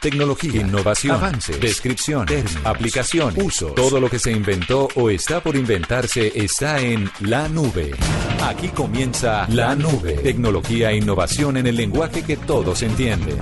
Tecnología, innovación, avance, descripción, términos, aplicación, uso. Todo lo que se inventó o está por inventarse está en la nube. Aquí comienza la nube. Tecnología e innovación en el lenguaje que todos entienden.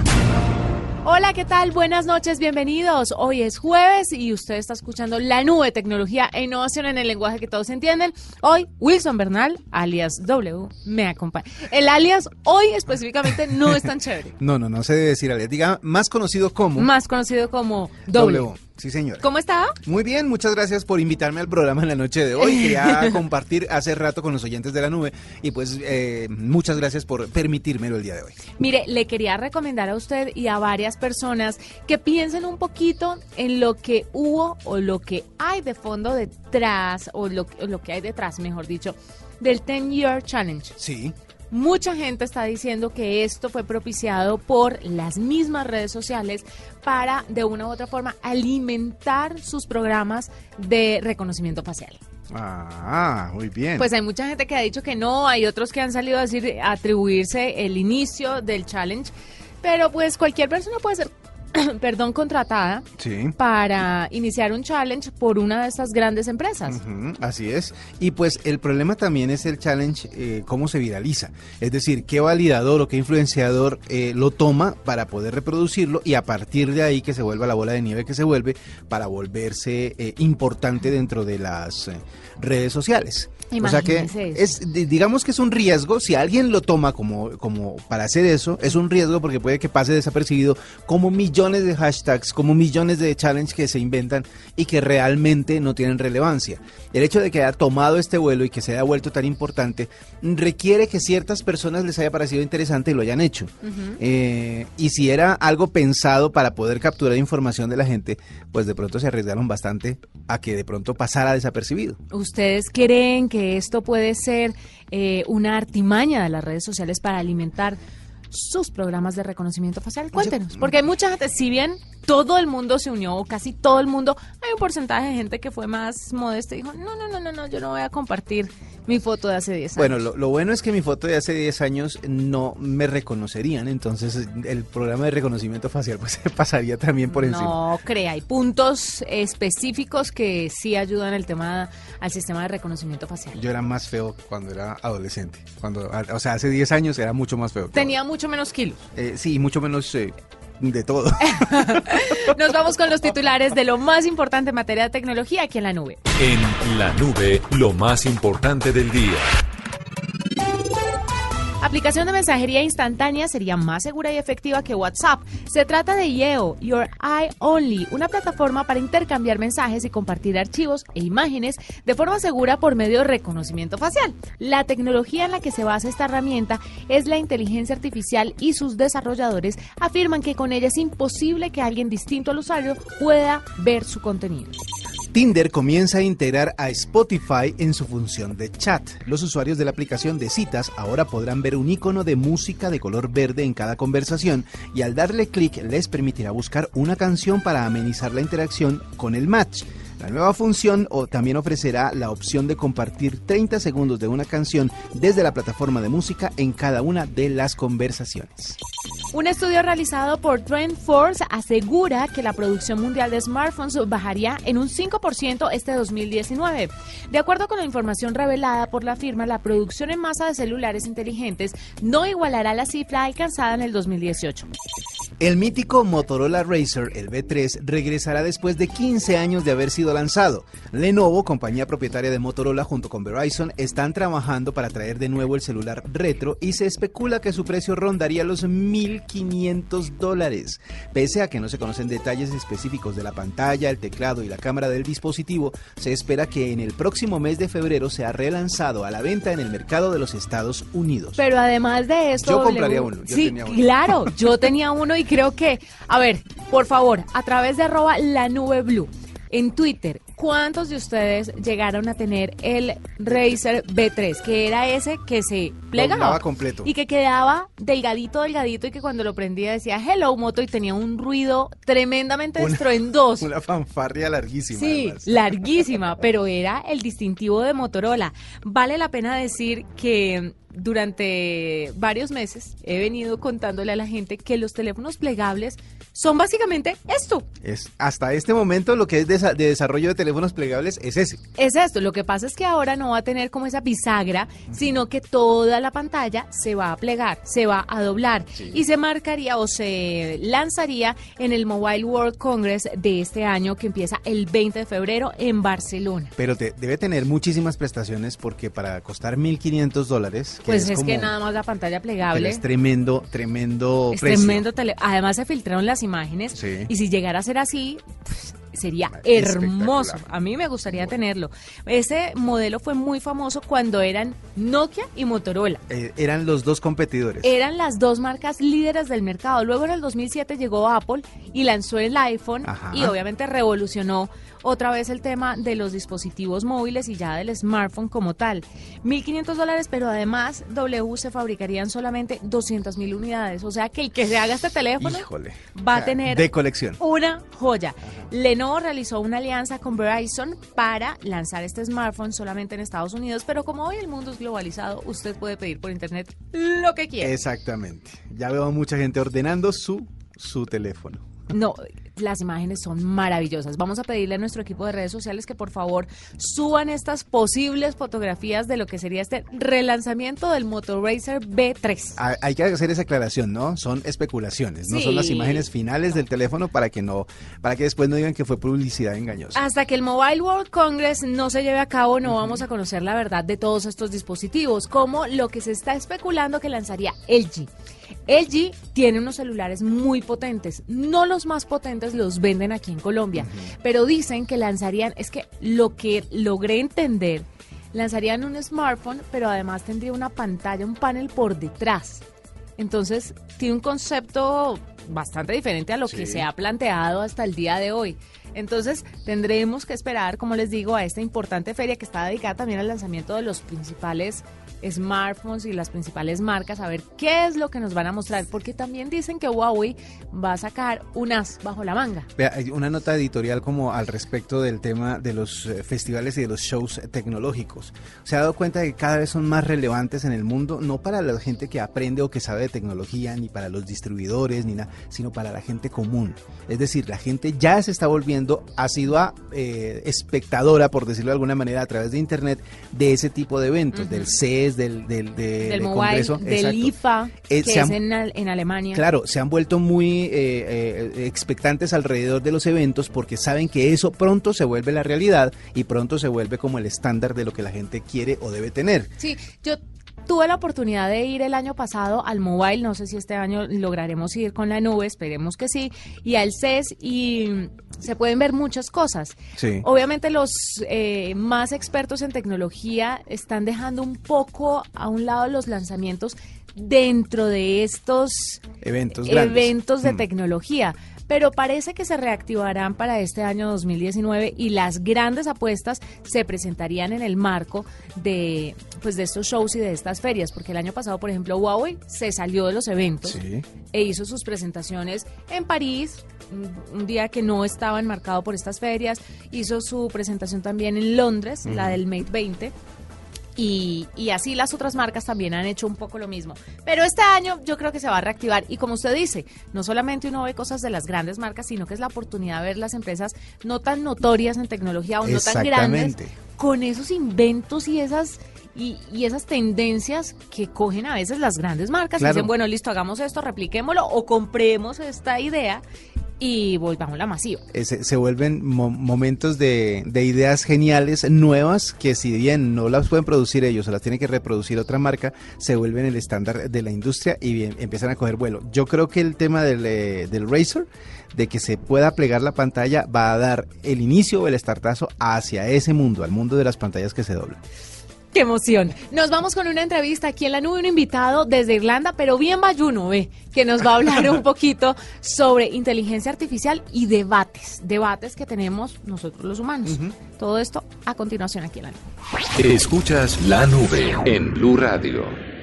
Hola, ¿qué tal? Buenas noches, bienvenidos. Hoy es jueves y usted está escuchando la nube tecnología e innovación en el lenguaje que todos entienden. Hoy, Wilson Bernal, alias W, me acompaña. El alias hoy específicamente no es tan chévere. No, no, no se debe decir alias. Diga, más conocido como... Más conocido como W. W. Sí, señor. ¿Cómo está? Muy bien, muchas gracias por invitarme al programa en la noche de hoy. Quería compartir hace rato con los oyentes de la nube y pues eh, muchas gracias por permitírmelo el día de hoy. Mire, le quería recomendar a usted y a varias personas que piensen un poquito en lo que hubo o lo que hay de fondo detrás, o lo, o lo que hay detrás, mejor dicho, del 10 Year Challenge. Sí. Mucha gente está diciendo que esto fue propiciado por las mismas redes sociales para, de una u otra forma, alimentar sus programas de reconocimiento facial. Ah, muy bien. Pues hay mucha gente que ha dicho que no, hay otros que han salido a decir, a atribuirse el inicio del challenge, pero pues cualquier persona puede ser, perdón, contratada Sí. para iniciar un challenge por una de estas grandes empresas. Así es. Y pues el problema también es el challenge, eh, cómo se viraliza. Es decir, qué validador o qué influenciador eh, lo toma para poder reproducirlo y a partir de ahí que se vuelva la bola de nieve que se vuelve para volverse eh, importante dentro de las eh, redes sociales. O sea que es, di- digamos que es un riesgo, si alguien lo toma como, como para hacer eso, es un riesgo porque puede que pase desapercibido como millones de hashtags, como millones de challenges que se inventan y que realmente no tienen relevancia. El hecho de que haya tomado este vuelo y que se haya vuelto tan importante requiere que ciertas personas les haya parecido interesante y lo hayan hecho. Eh, y si era algo pensado para poder capturar información de la gente, pues de pronto se arriesgaron bastante a que de pronto pasara desapercibido. ¿Ustedes creen que esto puede ser eh, una artimaña de las redes sociales para alimentar sus programas de reconocimiento facial? Cuéntenos, porque hay mucha gente, si bien todo el mundo se unió, o casi todo el mundo, hay un porcentaje de gente que fue más modesto y dijo, no, no, no, no, no, yo no voy a compartir mi foto de hace 10 años. Bueno, lo, lo bueno es que mi foto de hace 10 años no me reconocerían, entonces el programa de reconocimiento facial pues pasaría también por encima. No crea, hay puntos específicos que sí ayudan el tema al sistema de reconocimiento facial. Yo era más feo cuando era adolescente, cuando, o sea, hace 10 años era mucho más feo. Tenía mucho menos kilos. Eh, sí, mucho menos eh, de todo. Nos vamos con los titulares de lo más importante en materia de tecnología aquí en la nube. En la nube, lo más importante del día. Aplicación de mensajería instantánea sería más segura y efectiva que WhatsApp. Se trata de Yeo, Your Eye Only, una plataforma para intercambiar mensajes y compartir archivos e imágenes de forma segura por medio de reconocimiento facial. La tecnología en la que se basa esta herramienta es la inteligencia artificial y sus desarrolladores afirman que con ella es imposible que alguien distinto al usuario pueda ver su contenido. Tinder comienza a integrar a Spotify en su función de chat. Los usuarios de la aplicación de citas ahora podrán ver un icono de música de color verde en cada conversación y al darle clic les permitirá buscar una canción para amenizar la interacción con el match. La nueva función o también ofrecerá la opción de compartir 30 segundos de una canción desde la plataforma de música en cada una de las conversaciones. Un estudio realizado por TrendForce asegura que la producción mundial de smartphones bajaría en un 5% este 2019. De acuerdo con la información revelada por la firma, la producción en masa de celulares inteligentes no igualará la cifra alcanzada en el 2018. El mítico Motorola Razr, el B3, regresará después de 15 años de haber sido lanzado. Lenovo, compañía propietaria de Motorola junto con Verizon, están trabajando para traer de nuevo el celular retro y se especula que su precio rondaría los 1.000 1.500 dólares. Pese a que no se conocen detalles específicos de la pantalla, el teclado y la cámara del dispositivo, se espera que en el próximo mes de febrero sea relanzado a la venta en el mercado de los Estados Unidos. Pero además de esto... Yo compraría uno, yo sí, tenía uno. claro, yo tenía uno y creo que... A ver, por favor, a través de arroba la nube blue. En Twitter, ¿cuántos de ustedes llegaron a tener el Razer B3? Que era ese que se plegaba. Doblaba completo. Y que quedaba delgadito, delgadito y que cuando lo prendía decía Hello Moto y tenía un ruido tremendamente Una- estruendoso. Una fanfarria larguísima. Sí, además. larguísima, pero era el distintivo de Motorola. Vale la pena decir que durante varios meses he venido contándole a la gente que los teléfonos plegables son básicamente esto. Es, hasta este momento lo que es de desarrollo de teléfonos plegables es ese. Es esto, lo que pasa es que ahora no va a tener como esa bisagra, sino que toda la pantalla se va a plegar, se va a doblar y se marcaría o se lanzaría en el Mobile World Congress de este año que empieza el 20 de febrero en Barcelona. Pero te- debe tener muchísimas prestaciones porque para costar 1.500 dólares, Pues es, es, que nada más la pantalla plegable. es tremendo, tremendo Es precio. tremendo tele- Además se filtraron las imágenes Sí. y si llegara a ser así, sería hermoso. A mí me gustaría tenerlo. Ese modelo fue muy famoso cuando eran Nokia y Motorola. Eh, eran los dos competidores. Eran las dos marcas líderes del mercado. Luego en el 2007 llegó Apple y lanzó el iPhone Ajá. y obviamente revolucionó otra vez el tema de los dispositivos móviles y ya del smartphone como tal. 1.500 dólares, pero además W se fabricarían solamente 200 mil unidades. O sea que el que se haga este teléfono Híjole. va a tener De colección. una joya. Lenovo realizó una alianza con Verizon para lanzar este smartphone solamente en Estados Unidos, pero como hoy el mundo es globalizado, usted puede pedir por internet lo que quiera. Exactamente. Ya veo a mucha gente ordenando su, su teléfono. No, las imágenes son maravillosas. Vamos a pedirle a nuestro equipo de redes sociales que por favor suban estas posibles fotografías de lo que sería este relanzamiento del Moto Racer B3. Ha- Hay que hacer esa aclaración, ¿no? Son especulaciones, no son las imágenes finales del teléfono para que no, para que después no digan que fue publicidad engañosa. Hasta que el Mobile World Congress no se lleve a cabo, no vamos a conocer la verdad de todos estos dispositivos, como lo que se está especulando que lanzaría LG. LG tiene unos celulares muy potentes, no los más potentes los venden aquí en Colombia, pero dicen que lanzarían, es que lo que logré entender, lanzarían un smartphone, pero además tendría una pantalla, un panel por detrás. Entonces, tiene un concepto bastante diferente a lo que se ha planteado hasta el día de hoy. Entonces, tendremos que esperar, como les digo, a esta importante feria que está dedicada también al lanzamiento de los principales smartphones y las principales marcas, a ver qué es lo que nos van a mostrar, porque también dicen que Huawei va a sacar un as bajo la manga. Vea, hay una nota editorial como al respecto del tema de los eh, festivales y de los shows tecnológicos. Se ha dado cuenta de que cada vez son más relevantes en el mundo, no para la gente que aprende o que sabe de tecnología, ni para los distribuidores, ni nada, sino para la gente común. Es decir, la gente ya se está volviendo asidua eh, espectadora, por decirlo de alguna manera, a través de Internet, de ese tipo de eventos, del Del, del, de- del Mobile, Congreso. del exacto. IFA, Eh, que es han- en, Al- en Alemania. Claro, se han vuelto muy eh, eh, expectantes alrededor de los eventos porque saben que eso pronto se vuelve la realidad y pronto se vuelve como el estándar de lo que la gente quiere o debe tener. Sí, yo tuve la oportunidad de ir el año pasado al mobile, no sé si este año lograremos ir con la nube, esperemos que sí, y al CES y se pueden ver muchas cosas. Sí. Obviamente los eh, más expertos en tecnología están dejando un poco a un lado los lanzamientos dentro de estos Eventos grandes. eventos de Mm. tecnología. Pero parece que se reactivarán para este año 2019 y las grandes apuestas se presentarían en el marco de, pues, de estos shows y de estas ferias. Porque el año pasado, por ejemplo, Huawei se salió de los eventos Sí. e hizo sus presentaciones en París, un- un día que no estaba enmarcado por estas ferias. Hizo su presentación también en Londres, la del Mate 20. Y, y así las otras marcas también han hecho un poco lo mismo. Pero este año yo creo que se va a reactivar. Y como usted dice, no solamente uno ve cosas de las grandes marcas, sino que es la oportunidad de ver las empresas no tan notorias en tecnología o no tan grandes con esos inventos y esas y, y esas tendencias que cogen a veces las grandes marcas y dicen, bueno, listo, hagamos esto, repliquémoslo o compremos esta idea y volvamos la masiva. Se, se vuelven momentos de, de, ideas geniales, nuevas, que si bien no las pueden producir ellos o las tiene que reproducir otra marca, se vuelven el estándar de la industria y bien, empiezan a coger vuelo. Yo creo que el tema del, eh, del Razer, de que se pueda plegar la pantalla, va a dar el inicio o el startazo hacia ese mundo, al mundo de las pantallas que se doblan. ¡Qué emoción! Nos vamos con una entrevista aquí en la nube, un invitado desde Irlanda, pero bien bayuno, ve, que nos va a hablar un poquito sobre inteligencia artificial y debates, debates que tenemos nosotros los humanos. Todo esto a continuación aquí en la nube. Escuchas la nube en Blue Radio.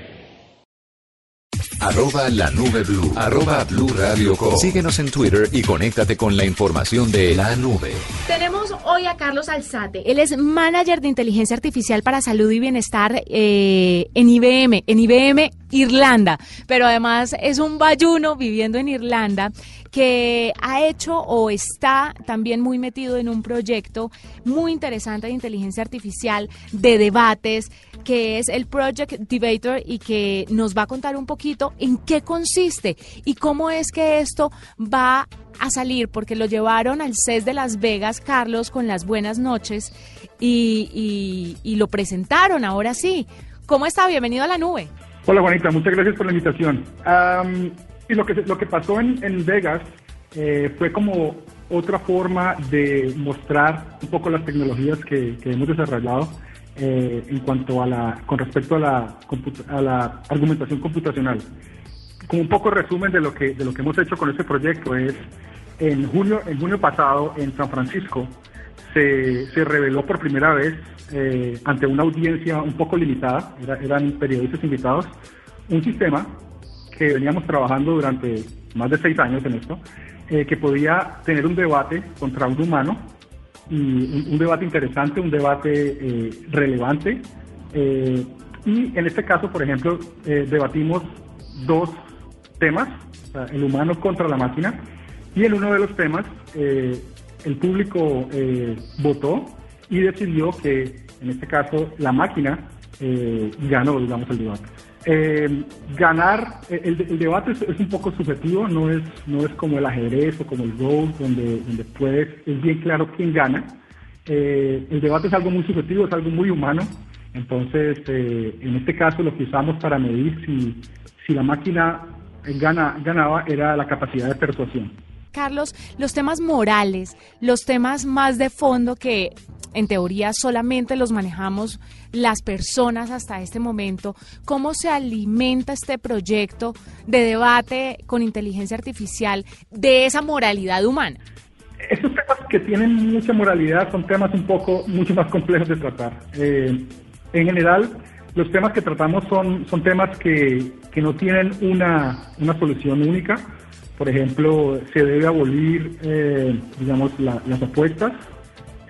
Arroba la nube blue. Arroba blue radio Síguenos en Twitter y conéctate con la información de la nube. Tenemos hoy a Carlos Alzate. Él es manager de inteligencia artificial para salud y bienestar eh, en IBM, en IBM Irlanda. Pero además es un bayuno viviendo en Irlanda que ha hecho o está también muy metido en un proyecto muy interesante de inteligencia artificial, de debates, que es el Project Debater y que nos va a contar un poquito en qué consiste y cómo es que esto va a salir, porque lo llevaron al CES de Las Vegas, Carlos, con las buenas noches y, lo presentaron, ahora sí. ¿Cómo está? Bienvenido a la nube. Hola Juanita, muchas gracias por la invitación. y lo que, lo que pasó en, en Vegas eh, fue como otra forma de mostrar un poco las tecnologías que, que hemos desarrollado eh, en cuanto a la, con respecto a la, a la argumentación computacional. Como un poco resumen de lo que, de lo que hemos hecho con este proyecto es, en junio, en junio pasado en San Francisco se, se reveló por primera vez eh, ante una audiencia un poco limitada, eran periodistas invitados, un sistema que veníamos trabajando durante más de seis años en esto, eh, que podía tener un debate contra un humano y un, debate interesante, un debate eh, relevante. Eh, y en este caso, por ejemplo, eh, debatimos dos temas, el humano contra la máquina, y en uno de los temas el público votó y decidió que en este caso la máquina ganó, digamos, el debate. Eh, ganar, eh, el, debate es, un poco subjetivo, no es, no es como el ajedrez o como el golf, donde, donde puedes, es bien claro quién gana. Eh, el debate es algo muy subjetivo, es algo muy humano. Entonces, en este caso, lo que usamos para medir si, si la máquina gana, ganaba era la capacidad de persuasión. Carlos, los temas morales, los temas más de fondo que en teoría solamente los manejamos las personas hasta este momento. ¿Cómo se alimenta este proyecto de debate con inteligencia artificial de esa moralidad humana? Estos temas que tienen mucha moralidad son temas un poco mucho más complejos de tratar. Eh, en general, los temas que tratamos son, son temas que, que no tienen una, una, solución única. Por ejemplo, se debe abolir, eh, digamos, las apuestas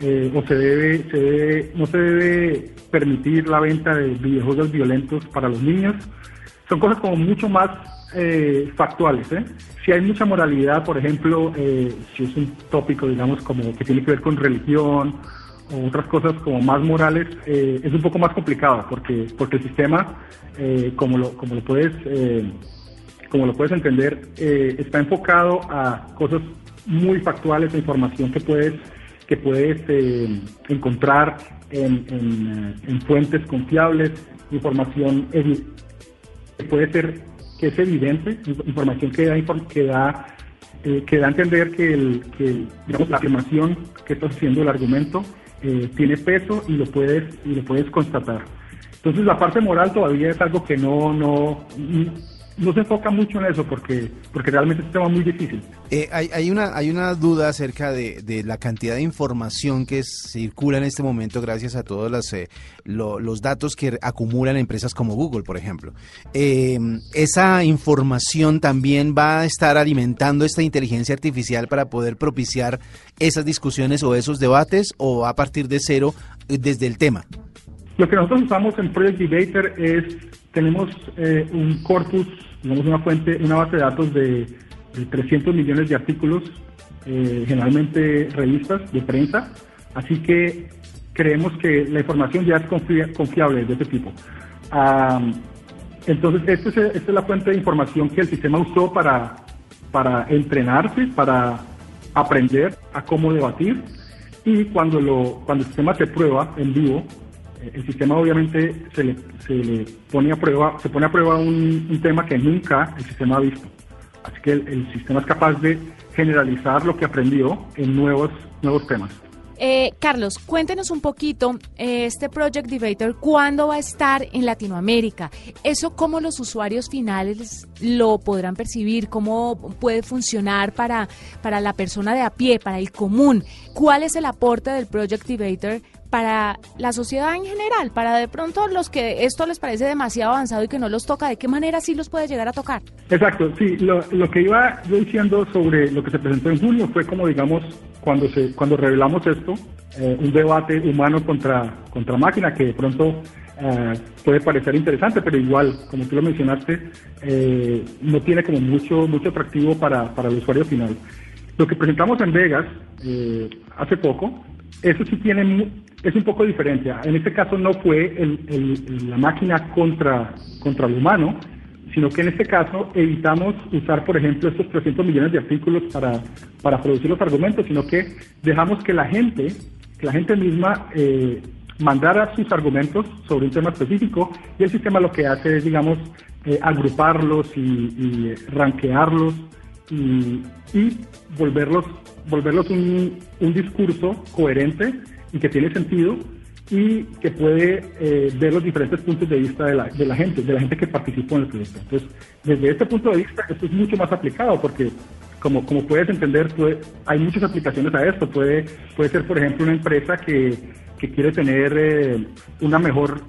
eh, o se debe, se debe, no se debe permitir la venta de videojuegos violentos para los niños. Son cosas como mucho más eh, factuales. ¿eh? Si hay mucha moralidad, por ejemplo, si es un tópico, digamos, como que tiene que ver con religión o otras cosas como más morales, es un poco más complicado porque, porque el sistema, como, lo, como, lo puedes, como lo puedes entender, está enfocado a cosas muy factuales, a información que puedes que puedes eh, encontrar en, eh, en, fuentes confiables, información que puede ser que es evidente, información que da, que da, eh, que da a entender que, la afirmación que estás haciendo, el argumento, tiene peso y lo puedes y lo puedes constatar. Entonces la parte moral todavía es algo que no, no se enfoca mucho en eso porque, porque realmente es un tema muy difícil. Eh, hay, hay, una, hay una duda acerca de, de, la cantidad de información que circula en este momento gracias a todos los, eh, los datos que acumulan empresas como Google, por ejemplo. Eh, ¿Esa información también va a estar alimentando esta inteligencia artificial para poder propiciar esas discusiones o esos debates o va a partir de cero desde el tema? Lo que nosotros usamos en Project Debater es tenemos eh, un corpus, tenemos una fuente, una base de datos de, 300 millones de artículos, eh, generalmente revistas de prensa, así que creemos que la información ya es confiable de ese tipo. entonces, esta es, esta es, la fuente de información que el sistema usó para, para entrenarse, para, aprender a cómo debatir y cuando, lo, cuando el sistema se prueba en vivo, el sistema obviamente se le, se le pone a prueba, se pone a prueba un, un tema que nunca el sistema ha visto. Así que el, sistema es capaz de generalizar lo que aprendió en nuevos, nuevos temas. Eh, Carlos, cuéntenos un poquito eh, este Project Debater, ¿cuándo va a estar en Latinoamérica? ¿Eso cómo los usuarios finales lo podrán percibir? ¿Cómo puede funcionar para, para la persona de a pie, para el común? ¿Cuál es el aporte del Project Debater para la sociedad en general? Para de pronto los que esto les parece demasiado avanzado y que no los toca, ¿de qué manera sí los puede llegar a tocar? Exacto, sí, lo, lo que iba yo diciendo sobre lo que se presentó en junio fue como, digamos, cuando, se, cuando revelamos esto, eh, un debate humano contra, contra máquina que de pronto eh, puede parecer interesante, pero igual, como tú lo mencionaste, eh, no tiene como mucho, mucho atractivo para, para el usuario final. Lo que presentamos en Vegas eh, hace poco, eso sí tiene, es un poco diferente. En este caso no fue el, la máquina contra, contra el humano, sino que en este caso evitamos usar, por ejemplo, estos 300 millones de artículos para, para producir los argumentos, sino que dejamos que la gente, que la gente misma eh, mandara sus argumentos sobre un tema específico y el sistema lo que hace es, digamos, eh, agruparlos y, rankearlos y, y volverlos, volverlos un, un discurso coherente y que tiene sentido y que puede eh, ver los diferentes puntos de vista de la, de la gente, de la gente que participó en el proyecto. Entonces, desde este punto de vista, esto es mucho más aplicado porque, como, puedes entender, hay muchas aplicaciones a esto. Puede, puede ser, por ejemplo, una empresa que, que quiere tener eh, una, mejor,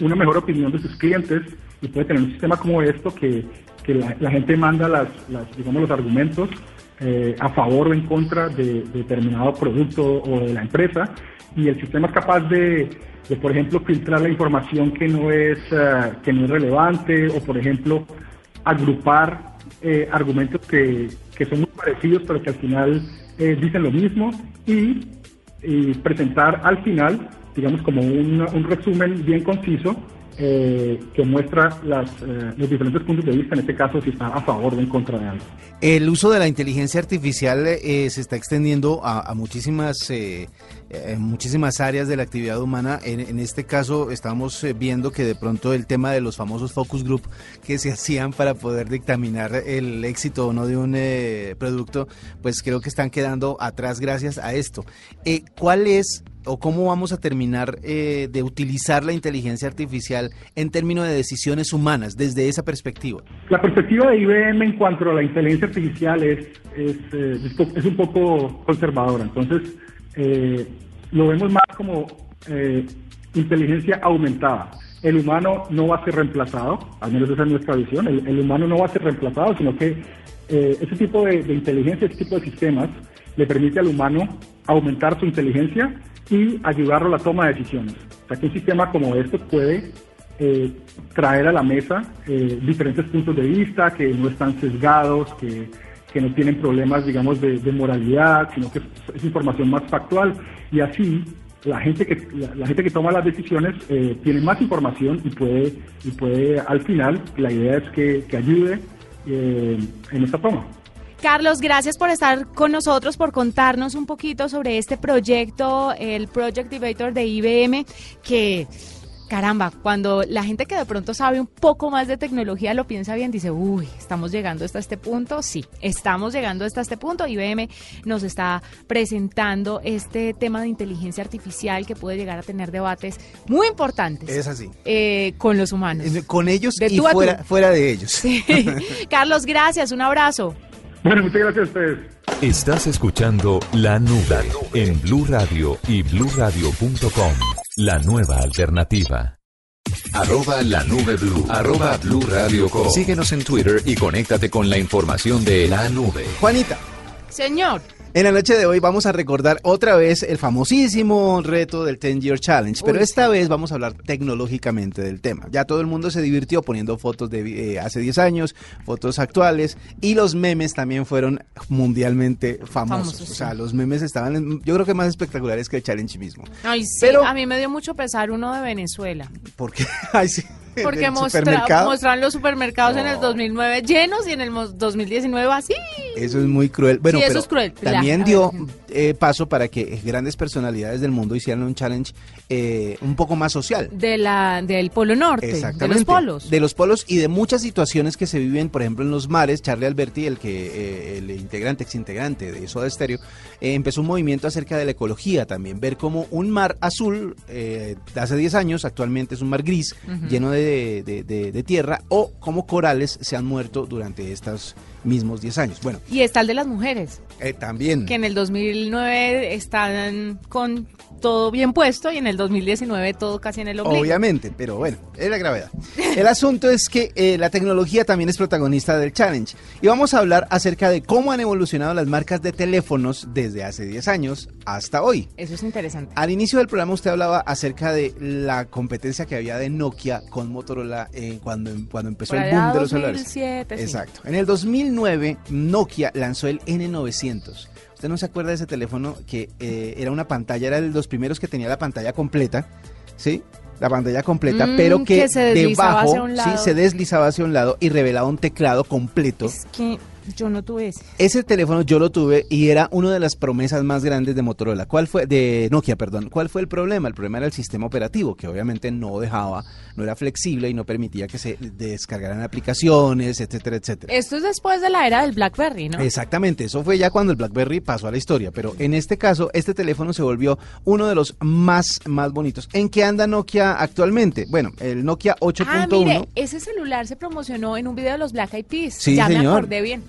una, mejor opinión de sus clientes y puede tener un sistema como esto que, que la, gente manda las, las, digamos, los argumentos eh, a favor o en contra de, de determinado producto o de la empresa y el sistema es capaz de, de, por ejemplo, filtrar la información que no es, eh, que no es relevante o, por ejemplo, agrupar eh, argumentos que, que son muy parecidos pero que al final eh, dicen lo mismo y, presentar al final, digamos, como un resumen bien conciso eh, que muestra las, eh, los diferentes puntos de vista, en este caso si está a favor o en contra de algo. El uso de la inteligencia artificial eh, se está extendiendo a, a muchísimas, eh, eh, muchísimas áreas de la actividad humana. En, en este caso estamos eh, viendo que de pronto el tema de los famosos focus group que se hacían para poder dictaminar el éxito o no de un producto, pues creo que están quedando atrás gracias a esto. ¿Cuál es o cómo vamos a terminar eh, de utilizar la inteligencia artificial en términos de decisiones humanas desde esa perspectiva? La perspectiva de IBM en cuanto a la inteligencia artificial es, es, eh, es, un poco conservadora. Entonces, eh, lo vemos más como eh, inteligencia aumentada. El humano no va a ser reemplazado, al menos esa es nuestra visión. El, el humano no va a ser reemplazado, sino que eh, ese tipo de, de inteligencia, ese tipo de sistemas, le permite al humano aumentar su inteligencia y ayudarlo a la toma de decisiones. O sea, que un sistema como este puede eh, traer a la mesa eh, diferentes puntos de vista que no están sesgados, que, que no tienen problemas, digamos, de, de moralidad, sino que es, información más factual y así la gente que la, la gente que toma las decisiones eh, tiene más información y puede y puede al final la idea es que, que ayude eh, en esta toma. Carlos, gracias por estar con nosotros, por contarnos un poquito sobre este proyecto, el Project Debater de IBM, que caramba, cuando la gente que de pronto sabe un poco más de tecnología lo piensa bien, dice, uy, estamos llegando hasta este punto. Sí, estamos llegando hasta este punto. IBM nos está presentando este tema de inteligencia artificial que puede llegar a tener debates muy importantes. Es así. eh, con los humanos. Con ellos De y fuera, fuera de ellos. Sí. Carlos, gracias, un abrazo. Bueno, muchas gracias a ustedes. Estás escuchando La Nube en Blue Radio y bluradio.com. La nueva alternativa. Arroba la nube blue. Arroba blue radio com. Síguenos en Twitter y conéctate con la información de la nube. Juanita, Señor. En la noche de hoy vamos a recordar otra vez el famosísimo reto del 10 Year Challenge, pero Uy, esta vez vamos a hablar tecnológicamente del tema. Ya todo el mundo se divirtió poniendo fotos de eh, hace 10 años, fotos actuales y los memes también fueron mundialmente famosos. Famosos, o sea, sí. los memes estaban, en- yo creo que más espectaculares que el challenge mismo. Ay, sí, Pero- a mí me dio mucho pesar uno de Venezuela. Porque, ay, sí. Porque mostra, mostraron los supermercados en el 2009 llenos y en el mo- 2019 así. Eso es muy cruel. Bueno, Sí, eso pero es cruel. también dio eh, paso para que grandes personalidades del mundo hicieran un challenge eh, un poco más social. De la, del Polo Norte, de Exactamente. los polos. De los polos y de muchas situaciones que se viven, por ejemplo, en los mares. Charlie Alberti, el que eh, el integrante, exintegrante de Soda Stereo, eh, empezó un movimiento acerca de la ecología también. Ver cómo un mar azul eh, de hace 10 años actualmente es un mar gris lleno de, de- de- tierra o cómo corales se han muerto durante estos mismos 10 años. Bueno, Y está el de las mujeres, eh, también. que en el 2009 están con todo bien puesto y en el 2019 todo casi en el ombligo. Obviamente, pero bueno, es la gravedad. El asunto es que eh, la tecnología también es protagonista del challenge. Y vamos a hablar acerca de cómo han evolucionado las marcas de teléfonos desde hace 10 años hasta hoy. Eso es interesante. Al inicio del programa usted hablaba acerca de la competencia que había de Nokia con Motorola eh, cuando, cuando empezó Por el boom de los celulares. 2007, sí. Exacto. En el 2009 Nokia lanzó el N900. ¿Usted no se acuerda de ese teléfono que eh, era una pantalla, era de los primeros que tenía la pantalla completa, ¿sí? La pantalla completa, Mm, pero que, que se deslizaba debajo sí se deslizaba hacia un lado y revelaba un teclado completo. Es que yo no tuve ese. Ese teléfono yo lo tuve y era una de las promesas más grandes de Motorola. ¿Cuál fue? De Nokia, perdón. ¿Cuál fue el problema? El problema era el sistema operativo, que obviamente no dejaba, no era flexible y no permitía que se descargaran aplicaciones, etcétera, etcétera. Esto es después de la era del BlackBerry, ¿no? Exactamente, eso fue ya cuando el BlackBerry pasó a la historia, pero en este caso este teléfono se volvió uno de los más más bonitos. ¿En qué anda Nokia actualmente? Bueno, el Nokia 8.1 Ah, mire, ese celular se promocionó en un video de los Black Eyed Peas. Sí, ya me señor. acordé bien.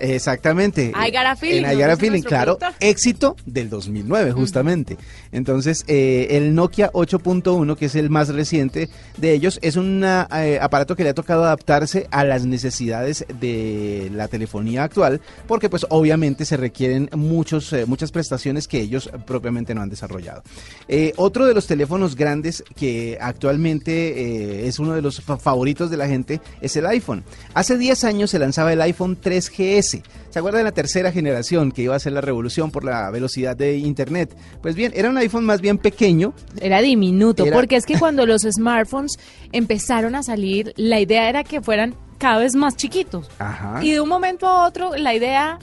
Exactamente. I got a feeling, En I got a feeling, claro. Éxito del 2009, justamente. Entonces, eh, el Nokia 8.1, que es el más reciente de ellos, es un ah, eh, aparato que le ha tocado adaptarse a las necesidades de la telefonía actual, porque pues obviamente se requieren muchos, eh, muchas prestaciones que ellos propiamente no han desarrollado. Otro de los teléfonos grandes que actualmente es uno de los fa- favoritos de la gente es el iPhone. Hace 10 años se lanzaba el iPhone 3GS. ¿Se acuerdan de la tercera generación que iba a ser la revolución por la velocidad de Internet? Pues bien, era un iPhone más bien pequeño. Era diminuto, Era- porque es que cuando los smartphones empezaron a salir, la idea era que fueran cada vez más chiquitos. Ajá. Y de un momento a otro, la idea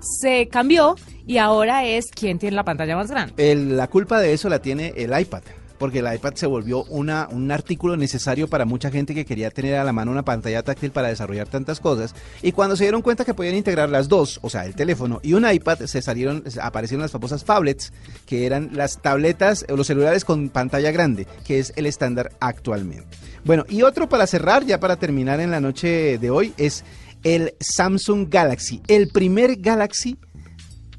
se cambió y ahora es quién tiene la pantalla más grande. El- la culpa de eso la tiene el iPad. Porque el iPad se volvió una, un artículo necesario para mucha gente que quería tener a la mano una pantalla táctil para desarrollar tantas cosas. Y cuando se dieron cuenta que podían integrar las dos, o sea, el teléfono y un iPad, se salieron, aparecieron las famosas phablets, que eran las tabletas o los celulares con pantalla grande, que es el estándar actualmente. Bueno, y otro para cerrar, ya para terminar en la noche de hoy, es el Samsung Galaxy. El primer Galaxy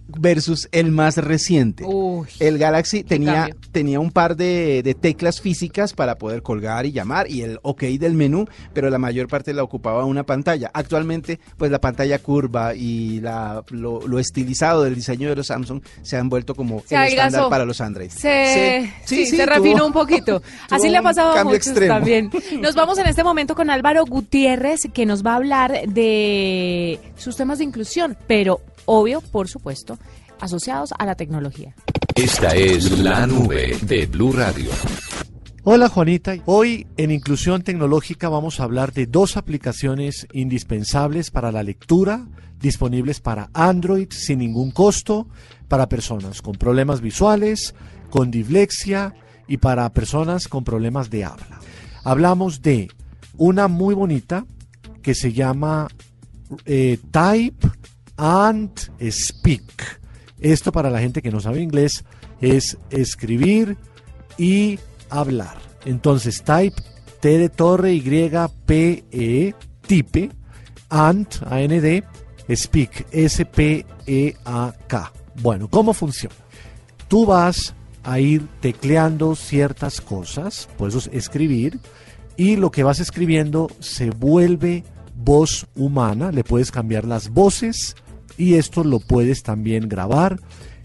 versus el más reciente. Uy, El Galaxy tenía, tenía un par de, de teclas físicas para poder colgar y llamar y el OK del menú, pero la mayor parte la ocupaba una pantalla. Actualmente, pues la pantalla curva y la, lo, lo estilizado del diseño de los Samsung se han vuelto como Se el estándar para los Android. se, sí, se tuvo- refinó un poquito. Así le ha pasado a muchos extremo. también. Nos vamos en este momento con Álvaro Gutiérrez, que nos va a hablar de sus temas de inclusión, pero obvio, por supuesto, asociados a la tecnología. Esta es la nube de Blue Radio. Hola Juanita, hoy en Inclusión Tecnológica vamos a hablar de dos aplicaciones indispensables para la lectura, disponibles para Android sin ningún costo, para personas con problemas visuales, con dislexia y para personas con problemas de habla. Hablamos de una muy bonita que se llama eh, Type and Speak. Esto para la gente que no sabe inglés es escribir y hablar. Entonces, type T de torre Y P E type and A N D speak S P E A K. Bueno, ¿cómo funciona? Tú vas a ir tecleando ciertas cosas, por eso es escribir, y lo que vas escribiendo se vuelve voz humana, le puedes cambiar las voces y esto lo puedes también grabar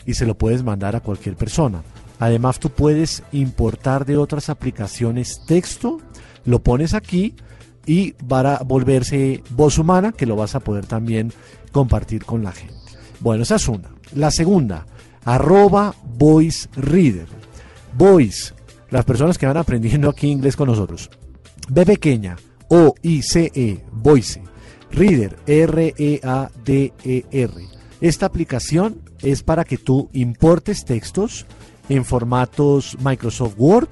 y se lo puedes mandar a cualquier persona. Además tú puedes importar de otras aplicaciones texto, lo pones aquí y va a volverse voz humana que lo vas a poder también compartir con la gente. Bueno, esa es una. La segunda, arroba voice reader. Voice, las personas que van aprendiendo aquí inglés con nosotros. B pequeña, O, I, C, E, Voice. Reader, R-E-A-D-E-R. Esta aplicación es para que tú importes textos en formatos Microsoft Word,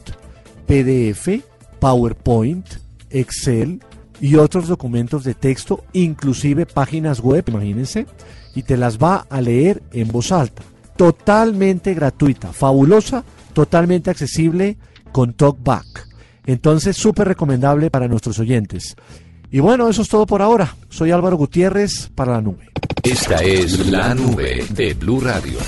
PDF, PowerPoint, Excel y otros documentos de texto, inclusive páginas web, imagínense, y te las va a leer en voz alta. Totalmente gratuita, fabulosa, totalmente accesible con TalkBack. Entonces, súper recomendable para nuestros oyentes. Y bueno, eso es todo por ahora. Soy Álvaro Gutiérrez para la nube. Esta es la nube de Blue Radio.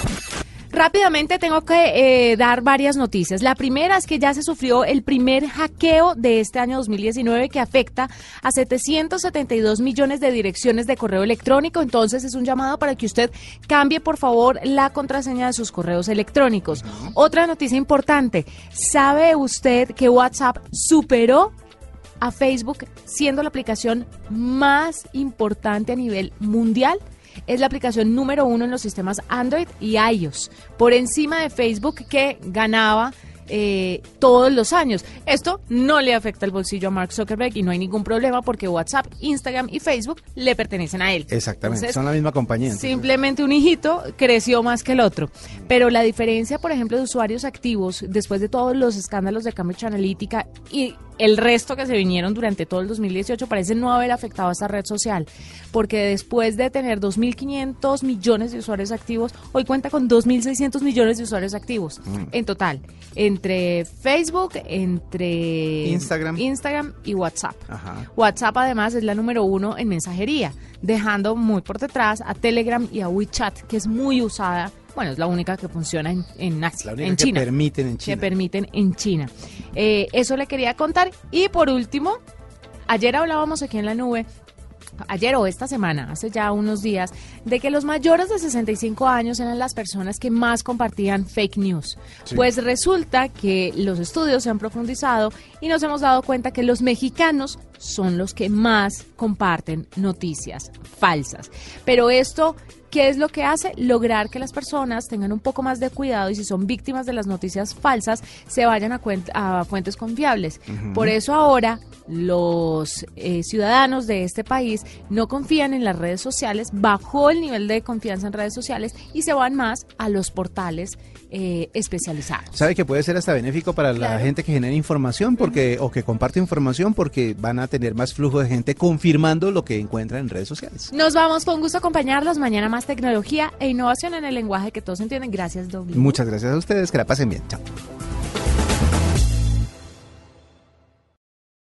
Rápidamente tengo que eh, dar varias noticias. La primera es que ya se sufrió el primer hackeo de este año 2019 que afecta a 772 millones de direcciones de correo electrónico. Entonces es un llamado para que usted cambie por favor la contraseña de sus correos electrónicos. Otra noticia importante. ¿Sabe usted que WhatsApp superó a Facebook siendo la aplicación más importante a nivel mundial? es la aplicación número uno en los sistemas Android y iOS, por encima de Facebook que ganaba eh, todos los años. Esto no le afecta el bolsillo a Mark Zuckerberg y no hay ningún problema porque WhatsApp, Instagram y Facebook le pertenecen a él. Exactamente, son la misma compañía. Simplemente un hijito creció más que el otro. Pero la diferencia, por ejemplo, de usuarios activos después de todos los escándalos de Cambridge Analytica y el resto que se vinieron durante todo el 2018 parece no haber afectado a esta red social, porque después de tener 2.500 millones de usuarios activos, hoy cuenta con 2.600 millones de usuarios activos mm. en total, entre Facebook, entre Instagram, Instagram y WhatsApp. WhatsApp además es la número uno en mensajería, dejando muy por detrás a Telegram y a WeChat, que es muy usada bueno, es la única que funciona en, en Asia, en China. Que permiten en China. Que permiten en China. Eh, eso le quería contar. Y por último, ayer hablábamos aquí en la nube ayer o esta semana, hace ya unos días, de que los mayores de 65 años eran las personas que más compartían fake news. Pues resulta que los estudios se han profundizado y nos hemos dado cuenta que los mexicanos son los que más comparten noticias falsas. Pero esto ¿Qué es lo que hace? Lograr que las personas tengan un poco más de cuidado y si son víctimas de las noticias falsas, se vayan a, fuentes confiables. Por eso ahora los eh, ciudadanos de este país no confían en las redes sociales, bajó el nivel de confianza en redes sociales y se van más a los portales eh, especializados. ¿Sabe que puede ser hasta benéfico para la gente que genera información porque o que comparte información porque van a tener más flujo de gente confirmando lo que encuentran en redes sociales? Nos vamos con gusto a acompañarlos mañana más tecnología e innovación en el lenguaje que todos entienden. Gracias, Doble. Muchas gracias a ustedes, que la pasen bien. Chao.